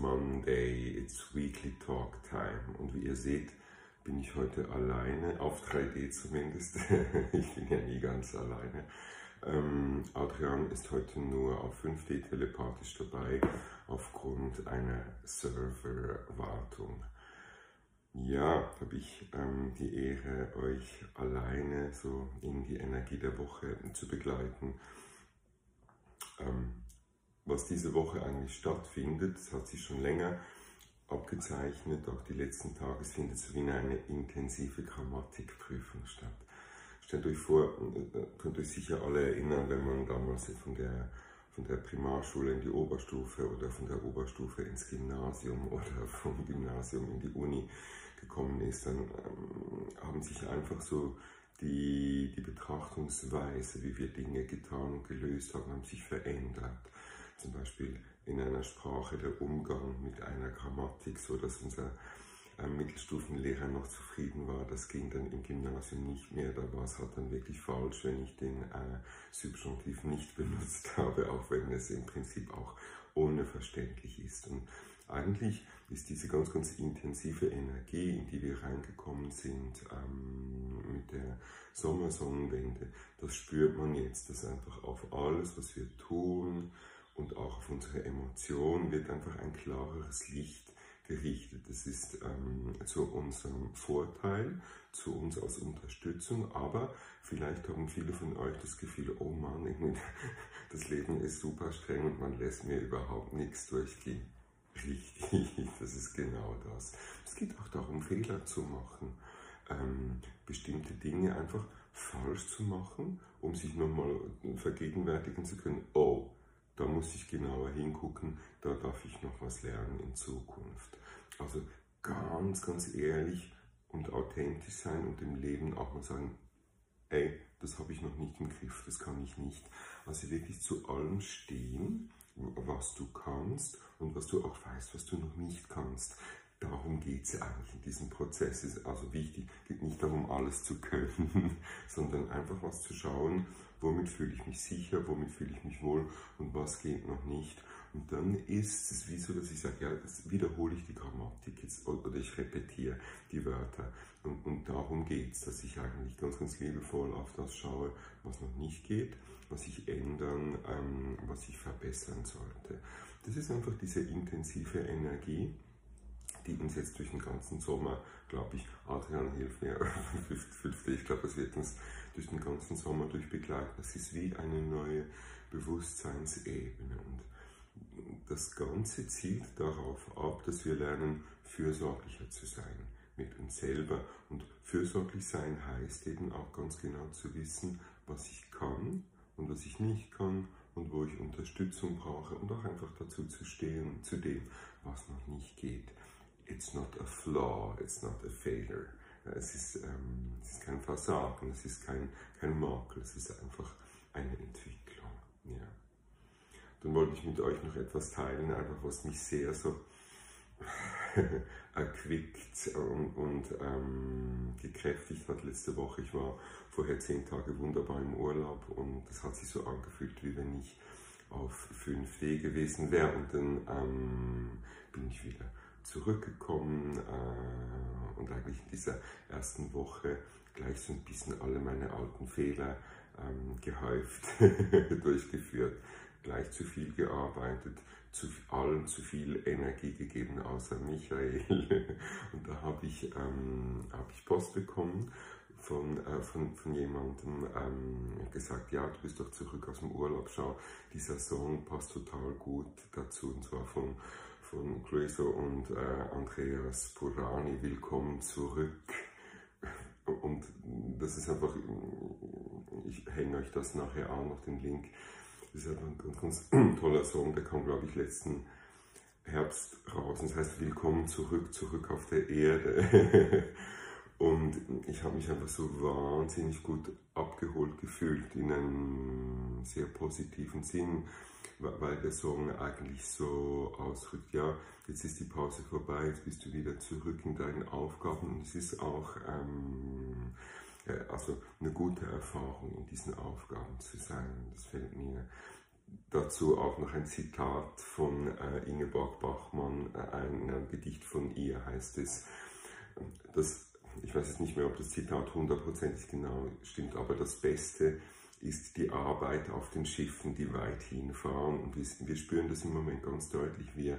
Monday, it's Weekly Talk Time. Und wie ihr seht, bin ich heute alleine, auf 3D zumindest. ich bin ja nie ganz alleine. Ähm, Adrian ist heute nur auf 5D telepathisch dabei, aufgrund einer Serverwartung. Ja, habe ich ähm, die Ehre, euch alleine so in die Energie der Woche zu begleiten. Ähm, was diese Woche eigentlich stattfindet, das hat sich schon länger abgezeichnet, auch die letzten Tage, findet so wie eine intensive Grammatikprüfung statt. Stellt euch vor, äh, könnt euch sicher alle erinnern, wenn man damals von der, von der Primarschule in die Oberstufe oder von der Oberstufe ins Gymnasium oder vom Gymnasium in die Uni gekommen ist, dann ähm, haben sich einfach so die, die Betrachtungsweise, wie wir Dinge getan und gelöst haben, haben sich verändert zum Beispiel in einer Sprache der Umgang mit einer Grammatik, so dass unser äh, Mittelstufenlehrer noch zufrieden war. Das ging dann im Gymnasium nicht mehr. Da war es halt dann wirklich falsch, wenn ich den äh, Subjunktiv nicht benutzt habe, auch wenn es im Prinzip auch unverständlich ist. Und eigentlich ist diese ganz, ganz intensive Energie, in die wir reingekommen sind ähm, mit der Sommersonnenwende, das spürt man jetzt, dass einfach auf alles, was wir tun, und auch auf unsere Emotionen wird einfach ein klareres Licht gerichtet. Das ist ähm, zu unserem Vorteil, zu uns als Unterstützung, aber vielleicht haben viele von euch das Gefühl, oh Mann, das Leben ist super streng und man lässt mir überhaupt nichts durchgehen. Richtig, das ist genau das. Es geht auch darum, Fehler zu machen, ähm, bestimmte Dinge einfach falsch zu machen, um sich nochmal vergegenwärtigen zu können, oh, da muss ich genauer hingucken, da darf ich noch was lernen in Zukunft. Also ganz, ganz ehrlich und authentisch sein und dem Leben auch mal sagen, ey, das habe ich noch nicht im Griff, das kann ich nicht. Also wirklich zu allem stehen, was du kannst und was du auch weißt, was du noch nicht kannst. Darum geht es eigentlich in diesem Prozess. Es ist also wichtig, geht nicht darum, alles zu können, sondern einfach was zu schauen, womit fühle ich mich sicher, womit fühle ich mich wohl und was geht noch nicht. Und dann ist es wie so, dass ich sage, ja, das wiederhole ich die Grammatik jetzt, oder ich repetiere die Wörter. Und, und darum geht es, dass ich eigentlich ganz, ganz liebevoll auf das schaue, was noch nicht geht, was ich ändern, ähm, was ich verbessern sollte. Das ist einfach diese intensive Energie, die uns jetzt durch den ganzen Sommer, glaube ich, Adrian hilft mir, ich glaube, es wird uns durch den ganzen Sommer durch begleiten. Es ist wie eine neue Bewusstseinsebene. Und das Ganze zielt darauf ab, dass wir lernen, fürsorglicher zu sein mit uns selber. Und fürsorglich sein heißt eben auch ganz genau zu wissen, was ich kann und was ich nicht kann und wo ich Unterstützung brauche und auch einfach dazu zu stehen, zu dem, was noch nicht geht. It's not a flaw, it's not a failure. Es ist, ähm, es ist kein Versagen, es ist kein, kein Makel, es ist einfach eine Entwicklung. Ja. Dann wollte ich mit euch noch etwas teilen, einfach was mich sehr so erquickt und, und ähm, gekräftigt hat letzte Woche. Ich war vorher zehn Tage wunderbar im Urlaub und das hat sich so angefühlt, wie wenn ich auf 5D gewesen wäre und dann ähm, bin ich wieder zurückgekommen äh, und eigentlich in dieser ersten Woche gleich so ein bisschen alle meine alten Fehler ähm, gehäuft durchgeführt, gleich zu viel gearbeitet, zu allen zu viel Energie gegeben, außer Michael. und da habe ich, ähm, hab ich Post bekommen von, äh, von, von jemandem ähm, gesagt, ja, du bist doch zurück aus dem Urlaub, schau, dieser Song passt total gut dazu, und zwar von von Clueso und äh, Andreas Purani, willkommen zurück. Und das ist einfach, ich hänge euch das nachher auch noch den Link. Das ist einfach ein ganz, ganz toller Song, der kam, glaube ich, letzten Herbst raus. Das heißt, willkommen zurück, zurück auf der Erde. Und ich habe mich einfach so wahnsinnig gut abgeholt gefühlt in einem sehr positiven Sinn weil der Song eigentlich so ausdrückt, ja, jetzt ist die Pause vorbei, jetzt bist du wieder zurück in deinen Aufgaben und es ist auch ähm, also eine gute Erfahrung, in diesen Aufgaben zu sein. Das fällt mir dazu auch noch ein Zitat von äh, Ingeborg Bachmann von einem Gedicht von ihr heißt es, dass, ich weiß jetzt nicht mehr, ob das Zitat hundertprozentig genau stimmt, aber das Beste ist die Arbeit auf den Schiffen, die weit hinfahren. Und wir spüren das im Moment ganz deutlich. Wir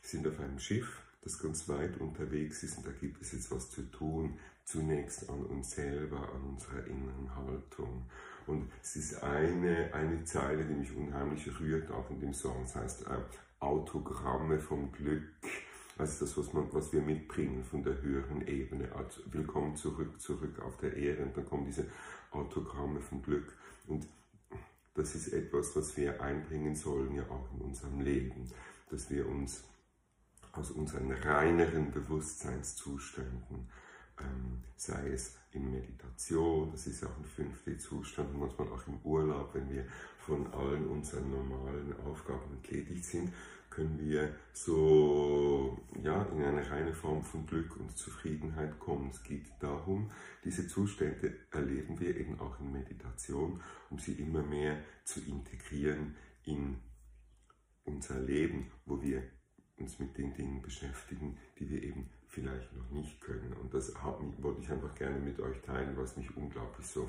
sind auf einem Schiff, das ganz weit unterwegs ist und da gibt es jetzt was zu tun. Zunächst an uns selber, an unserer inneren Haltung. Und es ist eine, eine Zeile, die mich unheimlich rührt, auch in dem Song. Das heißt äh, Autogramme vom Glück. Also das, was, man, was wir mitbringen von der höheren Ebene. Also willkommen zurück, zurück auf der Erde. Und dann kommen diese Autogramme vom Glück. Und das ist etwas, was wir einbringen sollen, ja auch in unserem Leben. Dass wir uns aus unseren reineren Bewusstseinszuständen ähm, sei es in Meditation, das ist ja auch ein fünfter Zustand, manchmal auch im Urlaub, wenn wir von allen unseren normalen Aufgaben entledigt sind, können wir so ja, in eine reine Form von Glück und Zufriedenheit kommen. Es geht darum, diese Zustände erleben wir eben auch in Meditation, um sie immer mehr zu integrieren in unser Leben, wo wir uns mit den Dingen beschäftigen, die wir eben vielleicht noch nicht können. Und das wollte ich einfach gerne mit euch teilen, was mich unglaublich so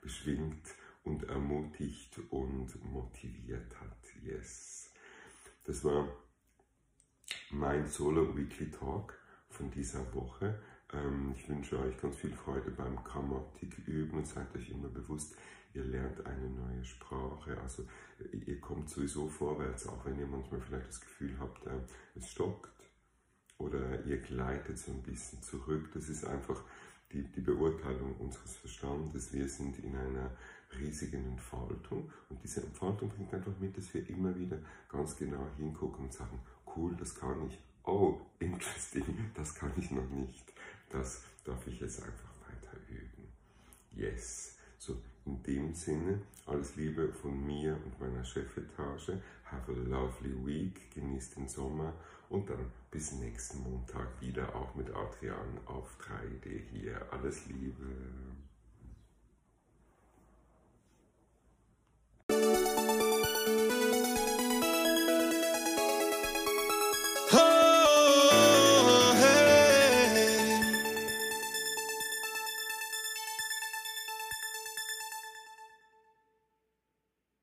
beschwingt und ermutigt und motiviert hat. Yes. Das war mein Solo Weekly Talk von dieser Woche. Ähm, ich wünsche euch ganz viel Freude beim Grammatik üben und seid euch immer bewusst, ihr lernt eine neue Sprache. Also ihr kommt sowieso vorwärts, auch wenn ihr manchmal vielleicht das Gefühl habt, äh, es stockt oder ihr gleitet so ein bisschen zurück. Das ist einfach die, die Beurteilung unseres Verstandes. Wir sind in einer riesigen Entfaltung und diese Entfaltung bringt einfach mit, dass wir immer wieder ganz genau hingucken und sagen, cool, das kann ich. Oh, interesting, das kann ich noch nicht. Das darf ich jetzt einfach weiter üben. Yes. So, in dem Sinne, alles Liebe von mir und meiner Chefetage. Have a lovely week, genießt den Sommer und dann bis nächsten Montag wieder auch mit Adrian auf 3D hier. Alles Liebe.